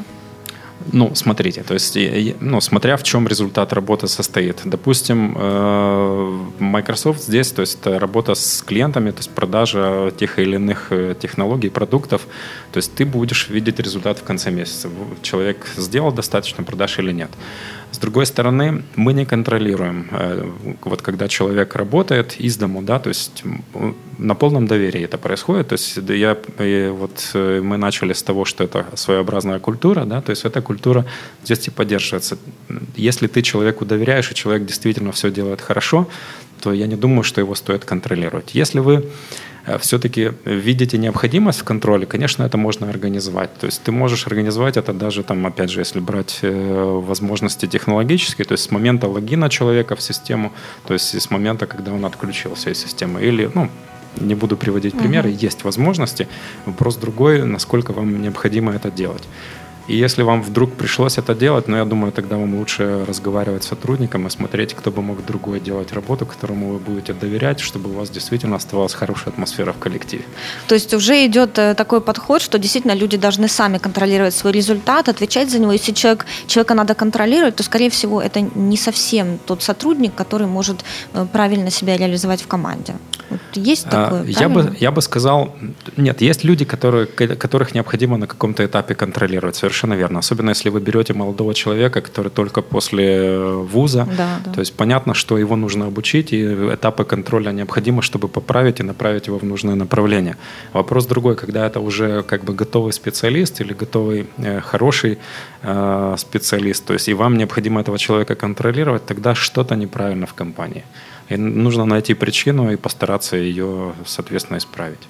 S2: Ну, смотрите, то есть, ну, смотря в чем результат работы состоит. Допустим, э, Microsoft здесь, то есть, это работа с клиентами, то есть, продажа тех или иных э, технологий, продуктов. То есть, ты будешь видеть результат в конце месяца. Человек сделал достаточно продаж или нет. С другой стороны, мы не контролируем, э, вот когда человек работает из дому, да, то есть на полном доверии это происходит. То есть я, вот э, мы начали с того, что это своеобразная культура, да, то есть эта культура здесь и поддерживается. Если ты человеку доверяешь, и человек действительно все делает хорошо, то я не думаю, что его стоит контролировать. Если вы все-таки видите необходимость в контроле, конечно, это можно организовать. То есть ты можешь организовать это даже, там, опять же, если брать э, возможности технологические, то есть с момента логина человека в систему, то есть с момента, когда он отключился из системы. Или, ну, не буду приводить примеры, угу. есть возможности. Вопрос другой, насколько вам необходимо это делать. И если вам вдруг пришлось это делать, ну, я думаю, тогда вам лучше разговаривать с сотрудником и смотреть, кто бы мог другой делать работу, которому вы будете доверять, чтобы у вас действительно оставалась хорошая атмосфера в коллективе.
S1: То есть уже идет э, такой подход, что действительно люди должны сами контролировать свой результат, отвечать за него. Если человек, человека надо контролировать, то, скорее всего, это не совсем тот сотрудник, который может э, правильно себя реализовать в команде. Вот есть а, такое?
S2: Я бы, я бы сказал, нет, есть люди, которые, которых необходимо на каком-то этапе контролировать, совершенно верно. Особенно если вы берете молодого человека, который только после э, вуза, да, да. то есть понятно, что его нужно обучить, и этапы контроля необходимо, чтобы поправить и направить его в нужное направление. Вопрос другой, когда это уже как бы готовый специалист или готовый э, хороший э, специалист, то есть и вам необходимо этого человека контролировать, тогда что-то неправильно в компании. И нужно найти причину и постараться ее, соответственно, исправить.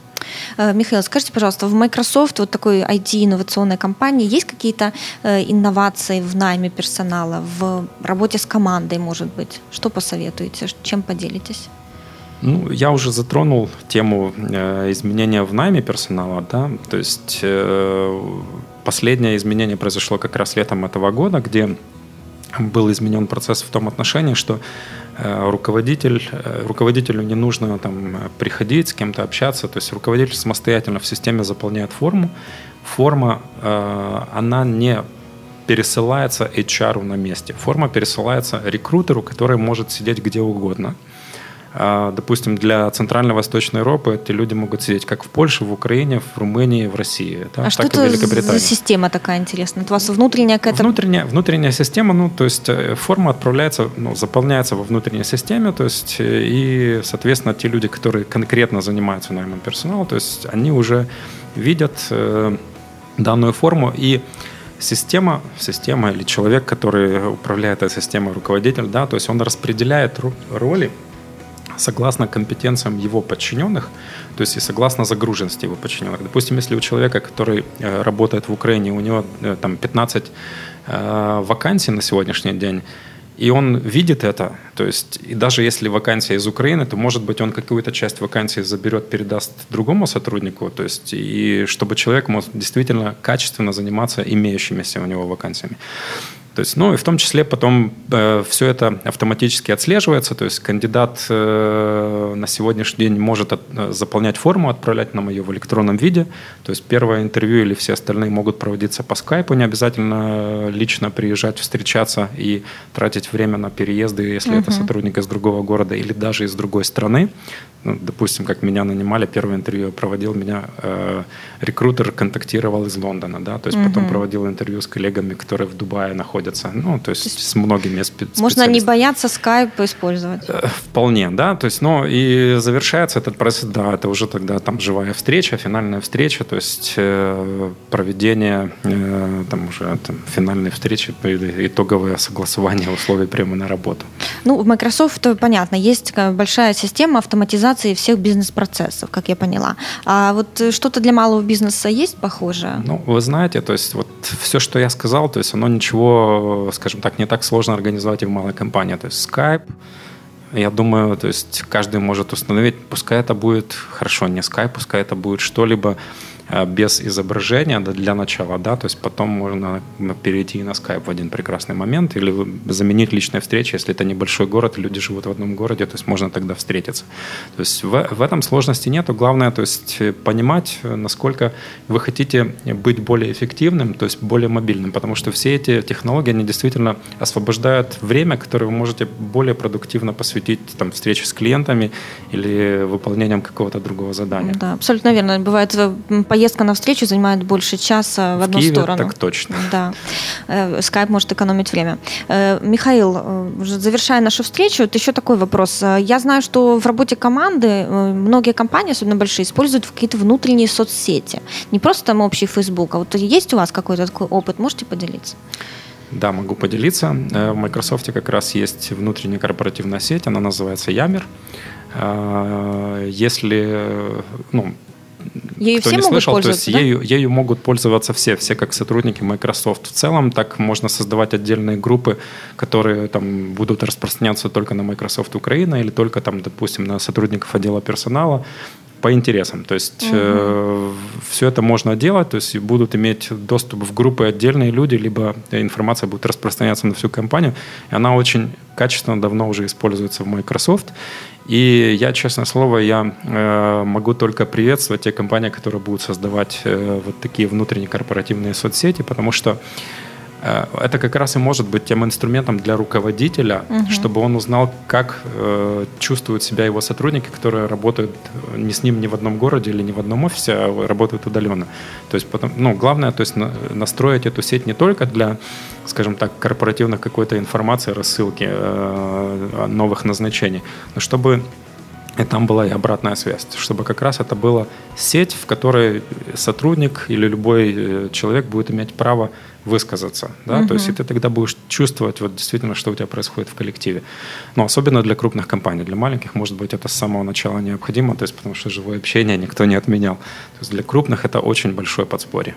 S1: Э, Михаил, скажите, пожалуйста, в Microsoft, вот такой IT-инновационной компании, есть какие-то э, инновации в найме персонала, в работе с командой, может быть? Что посоветуете, чем поделитесь?
S2: Ну, я уже затронул тему э, изменения в найме персонала, да, то есть э, последнее изменение произошло как раз летом этого года, где был изменен процесс в том отношении, что э, руководитель, э, руководителю не нужно там приходить, с кем-то общаться, то есть руководитель самостоятельно в системе заполняет форму, форма, э, она не пересылается HR на месте, форма пересылается рекрутеру, который может сидеть где угодно – допустим, для Центрально-Восточной Европы эти люди могут сидеть как в Польше, в Украине, в Румынии, в России.
S1: Да, а что это за система такая интересная? Это у вас внутренняя какая-то...
S2: Внутренняя, внутренняя система, ну, то есть э, форма отправляется, ну, заполняется во внутренней системе, то есть э, и, соответственно, те люди, которые конкретно занимаются наймом персонала, то есть они уже видят э, данную форму и система, система или человек, который управляет этой системой, руководитель, да, то есть он распределяет роли согласно компетенциям его подчиненных, то есть и согласно загруженности его подчиненных. Допустим, если у человека, который э, работает в Украине, у него э, там 15 э, вакансий на сегодняшний день, и он видит это, то есть, и даже если вакансия из Украины, то, может быть, он какую-то часть вакансии заберет, передаст другому сотруднику, то есть, и чтобы человек мог действительно качественно заниматься имеющимися у него вакансиями. То есть, ну и в том числе потом э, все это автоматически отслеживается, то есть кандидат э, на сегодняшний день может от, э, заполнять форму, отправлять нам ее в электронном виде, то есть первое интервью или все остальные могут проводиться по скайпу, не обязательно лично приезжать, встречаться и тратить время на переезды, если uh-huh. это сотрудник из другого города или даже из другой страны. Ну, допустим, как меня нанимали, первое интервью проводил меня э, рекрутер, контактировал из Лондона, да, то есть угу. потом проводил интервью с коллегами, которые в Дубае находятся, ну, то есть, то есть с многими специалистами.
S1: Можно не бояться скайп использовать? Э,
S2: вполне, да, то есть, ну, и завершается этот процесс, да, это уже тогда там живая встреча, финальная встреча, то есть э, проведение э, там уже там, финальной встречи, итоговое согласование условий приема на работу.
S1: Ну, в Microsoft, понятно, есть большая система автоматизации автоматизации всех бизнес-процессов, как я поняла. А вот э, что-то для малого бизнеса есть похожее?
S2: Ну, вы знаете, то есть вот все, что я сказал, то есть оно ничего, скажем так, не так сложно организовать и в малой компании. То есть Skype, я думаю, то есть каждый может установить, пускай это будет хорошо, не Skype, пускай это будет что-либо, без изображения для начала, да, то есть потом можно перейти на Skype в один прекрасный момент или заменить личные встречи, если это небольшой город, люди живут в одном городе, то есть можно тогда встретиться. То есть в, в этом сложности нету, главное, то есть понимать, насколько вы хотите быть более эффективным, то есть более мобильным, потому что все эти технологии, они действительно освобождают время, которое вы можете более продуктивно посвятить там, встрече с клиентами или выполнением какого-то другого задания.
S1: Да, абсолютно верно. Бывает э, поездка на встречу занимает больше часа в, в одну
S2: Киеве,
S1: сторону.
S2: Так точно.
S1: Да. Скайп может экономить время. Э, Михаил, э, завершая нашу встречу, вот еще такой вопрос. Э, я знаю, что в работе команды многие компании, особенно большие, используют какие-то внутренние соцсети. Не просто там общий Facebook, а вот есть у вас какой-то такой опыт? Можете поделиться?
S2: Да, могу поделиться. В Microsoft как раз есть внутренняя корпоративная сеть, она называется Yammer. Если ну,
S1: Ею
S2: Кто
S1: все
S2: не
S1: могут
S2: слышал, то
S1: есть
S2: да? ею, ею могут пользоваться все, все как сотрудники Microsoft в целом. Так можно создавать отдельные группы, которые там будут распространяться только на Microsoft Украина или только там, допустим, на сотрудников отдела персонала по интересам. То есть угу. э, все это можно делать, то есть будут иметь доступ в группы отдельные люди, либо информация будет распространяться на всю компанию. И она очень качественно давно уже используется в Microsoft. И я, честное слово, я э, могу только приветствовать те компании, которые будут создавать э, вот такие внутренние корпоративные соцсети, потому что это как раз и может быть тем инструментом для руководителя, угу. чтобы он узнал, как э, чувствуют себя его сотрудники, которые работают э, не с ним ни в одном городе или ни в одном офисе, а работают удаленно. То есть, потом, ну, главное, то есть на, настроить эту сеть не только для, скажем так, корпоративных какой-то информации, рассылки э, новых назначений, но чтобы и там была и обратная связь, чтобы как раз это была сеть, в которой сотрудник или любой э, человек будет иметь право высказаться, да, угу. то есть и ты тогда будешь чувствовать вот действительно, что у тебя происходит в коллективе. Но особенно для крупных компаний, для маленьких, может быть, это с самого начала необходимо, то есть потому что живое общение никто не отменял. То есть для крупных это очень большое подспорье.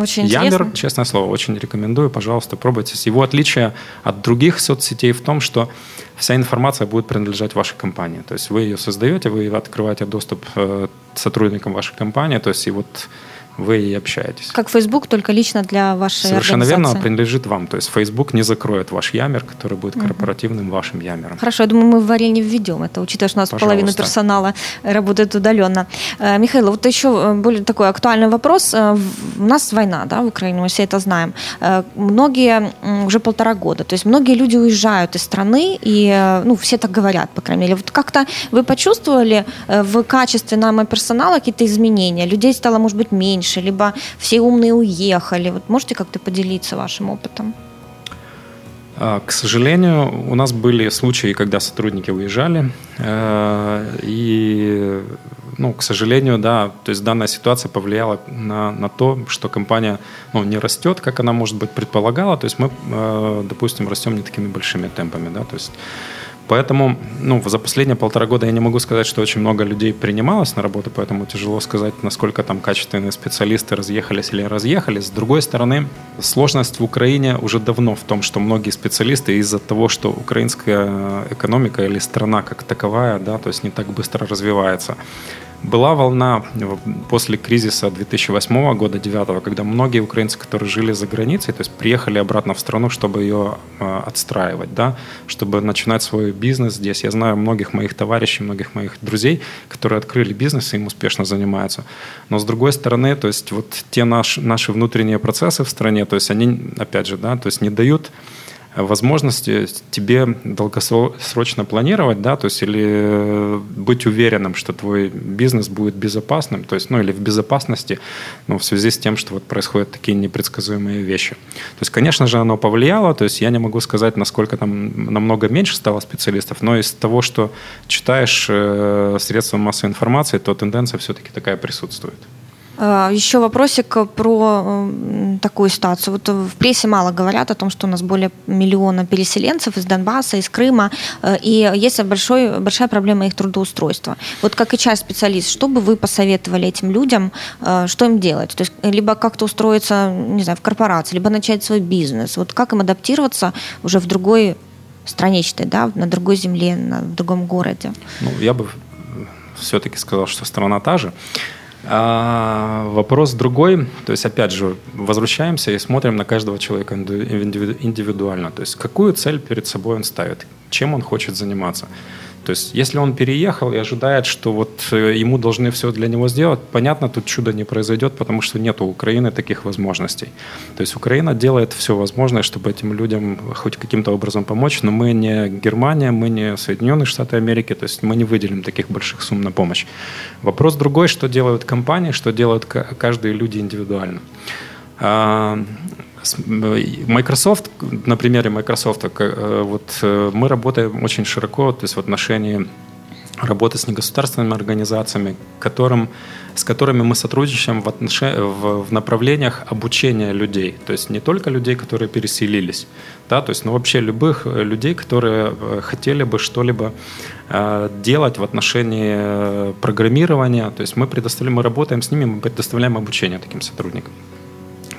S1: Очень
S2: Ямер, честное слово, очень рекомендую. Пожалуйста, пробуйте. Его отличие от других соцсетей в том, что вся информация будет принадлежать вашей компании. То есть вы ее создаете, вы открываете доступ э, сотрудникам вашей компании. То есть и вот вы и общаетесь.
S1: Как Facebook, только лично для вашей
S2: Совершенно верно, принадлежит вам. То есть Facebook не закроет ваш Ямер, который будет корпоративным вашим Ямером.
S1: Хорошо, я думаю, мы в варенье введем это, учитывая, что у нас
S2: Пожалуйста.
S1: половина персонала работает удаленно. Э, Михаил, вот еще э, более такой актуальный вопрос. Э, У нас война, да, в Украине, мы все это знаем. Многие уже полтора года, то есть многие люди уезжают из страны, и, ну, все так говорят, по крайней мере. Вот как-то вы почувствовали в качестве найма персонала какие-то изменения? Людей стало, может быть, меньше, либо все умные уехали? Вот можете как-то поделиться вашим опытом?
S2: А, К сожалению, у нас были случаи, когда сотрудники уезжали, э, и, ну, к сожалению, да, то есть данная ситуация повлияла на, на то, что компания ну, не растет, как она, может быть, предполагала, то есть мы, э, допустим, растем не такими большими темпами, да, то есть Поэтому ну, за последние полтора года я не могу сказать, что очень много людей принималось на работу, поэтому тяжело сказать, насколько там качественные специалисты разъехались или разъехались. С другой стороны, сложность в Украине уже давно в том, что многие специалисты из-за того, что украинская экономика или страна как таковая, да, то есть не так быстро развивается, была волна после кризиса 2008 года, 2009, когда многие украинцы, которые жили за границей, то есть приехали обратно в страну, чтобы ее э, отстраивать, да, чтобы начинать свой бизнес здесь. Я знаю многих моих товарищей, многих моих друзей, которые открыли бизнес и им успешно занимаются. Но с другой стороны, то есть вот те наши, наши внутренние процессы в стране, то есть они, опять же, да, то есть не дают возможности тебе долгосрочно планировать, да, то есть или быть уверенным, что твой бизнес будет безопасным, то есть, ну, или в безопасности, ну, в связи с тем, что вот происходят такие непредсказуемые вещи. То есть, конечно же, оно повлияло, то есть я не могу сказать, насколько там намного меньше стало специалистов, но из того, что читаешь э, средства массовой информации, то тенденция все-таки такая присутствует.
S1: А, Еще вопросик про такую ситуацию. Вот в прессе мало говорят о том, что у нас более миллиона переселенцев из Донбасса, из Крыма, э, и есть большой, большая проблема их трудоустройства. Вот как HR-специалист, что бы вы посоветовали этим людям, э, что им делать? То есть либо как-то устроиться, не знаю, в корпорации, либо начать свой бизнес. Вот как им адаптироваться уже в другой стране, считай, да, на другой земле, на, в другом городе?
S2: Ну, я бы все-таки сказал, что страна та же. А, вопрос другой, то есть опять же возвращаемся и смотрим на каждого человека индивидуально, то есть какую цель перед собой он ставит, чем он хочет заниматься. То есть, если он переехал и ожидает, что вот э, ему должны все для него сделать, понятно, тут чудо не произойдет, потому что нет у Украины таких возможностей. То есть Украина делает все возможное, чтобы этим людям хоть каким-то образом помочь, но мы не Германия, мы не Соединенные Штаты Америки, то есть мы не выделим таких больших сумм на помощь. Вопрос другой, что делают компании, что делают каждые люди индивидуально. А, Microsoft, на примере Microsoft, вот мы работаем очень широко, то есть в отношении работы с негосударственными организациями, которым, с которыми мы сотрудничаем в, отнош... в, в направлениях обучения людей. То есть не только людей, которые переселились, да, то есть, но вообще любых людей, которые хотели бы что-либо э, делать в отношении программирования. То есть мы предоставляем, мы работаем с ними, мы предоставляем обучение таким сотрудникам.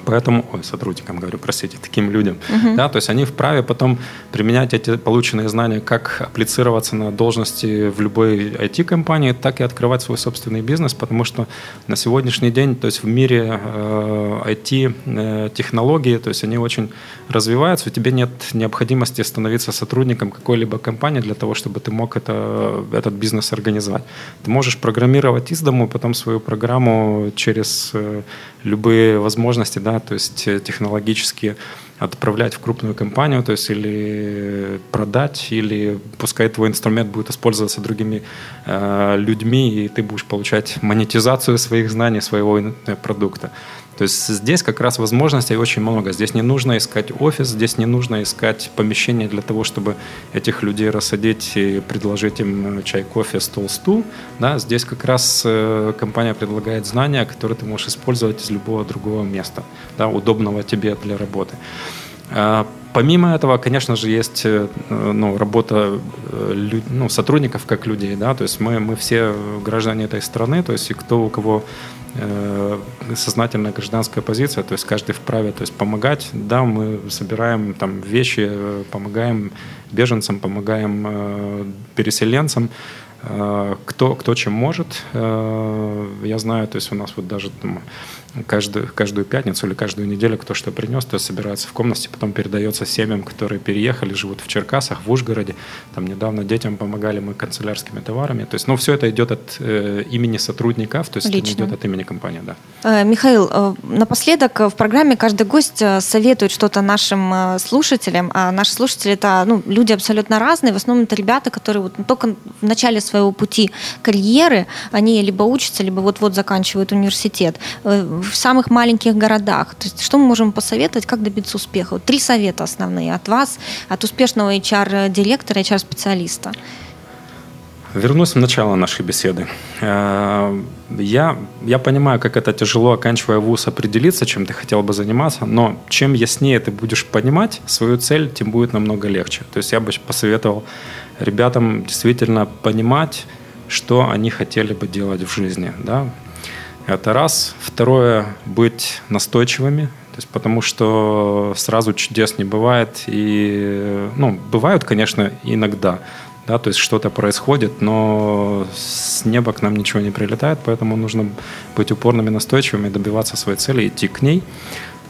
S2: Поэтому, ой, сотрудникам говорю, простите, таким людям, uh-huh. да, то есть они вправе потом применять эти полученные знания, как апплицироваться на должности в любой IT-компании, так и открывать свой собственный бизнес, потому что на сегодняшний день, то есть в мире э, IT-технологии, э, то есть они очень развиваются, у тебя нет необходимости становиться сотрудником какой-либо компании для того, чтобы ты мог это, этот бизнес организовать. Ты можешь программировать из дому, потом свою программу через э, любые возможности, да, то есть технологически отправлять в крупную компанию, то есть или продать, или пускай твой инструмент будет использоваться другими э, людьми, и ты будешь получать монетизацию своих знаний, своего продукта. То есть здесь как раз возможностей очень много. Здесь не нужно искать офис, здесь не нужно искать помещение для того, чтобы этих людей рассадить и предложить им чай, кофе, стол, стул. Да, здесь как раз э, компания предлагает знания, которые ты можешь использовать из любого другого места, да, удобного тебе для работы. Помимо этого, конечно же, есть э, ну, работа э, ну, сотрудников как людей, да, то есть мы, мы все граждане этой страны, то есть и кто у кого э, сознательная гражданская позиция, то есть каждый вправе то есть помогать, да, мы собираем там вещи, помогаем беженцам, помогаем э, переселенцам, э, кто, кто чем может. Э, я знаю, то есть у нас вот даже там, каждую, каждую пятницу или каждую неделю кто что принес, то собирается в комнате, потом передается семьям, которые переехали, живут в Черкасах, в Ужгороде. Там недавно детям помогали мы канцелярскими товарами. То есть, ну, все это идет от э, имени сотрудников, то есть Лично. это идет от имени компании, да.
S1: Э, Михаил, э, напоследок в программе каждый гость э, советует что-то нашим э, слушателям, а наши слушатели это ну, люди абсолютно разные, в основном это ребята, которые вот только в начале своего пути карьеры, они либо учатся, либо вот-вот заканчивают университет э, в самых маленьких городах. То есть что мы можем посоветовать, как добиться успеха? Три совета основные от вас, от успешного HR-директора, HR-специалиста.
S2: Вернусь в начало нашей беседы. Э, я, я понимаю, как это тяжело, оканчивая вуз, определиться, чем ты хотел бы заниматься, но чем яснее ты будешь понимать свою цель, тем будет намного легче. То есть я бы посоветовал ребятам действительно понимать, что они хотели бы делать в жизни. Да? Это раз. Второе, быть настойчивыми, то есть потому что сразу чудес не бывает. И, ну, бывают, конечно, иногда, да, то есть что-то происходит, но с неба к нам ничего не прилетает, поэтому нужно быть упорными, настойчивыми, добиваться своей цели, идти к ней.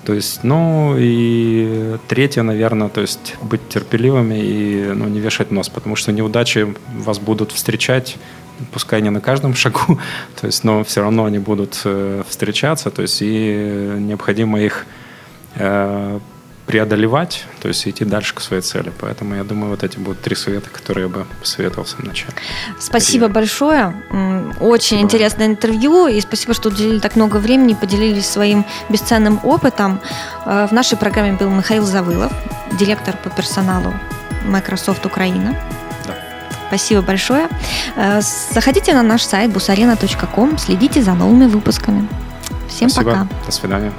S2: То есть, ну и третье, наверное, то есть быть терпеливыми и ну, не вешать нос, потому что неудачи вас будут встречать пускай не на каждом шагу, то есть, но все равно они будут э, встречаться, то есть и необходимо их э, преодолевать, то есть идти дальше к своей цели. Поэтому я думаю, вот эти будут три совета, которые я бы посоветовал в самом начале.
S1: Спасибо Карьеры. большое. Очень спасибо. интересное интервью. И спасибо, что уделили так много времени, поделились своим бесценным опытом. Э, в нашей программе был Михаил Завылов, директор по персоналу Microsoft Украина. Спасибо большое. Э, заходите на наш сайт busarena.com, следите за новыми выпусками. Всем
S2: Спасибо.
S1: пока.
S2: До свидания.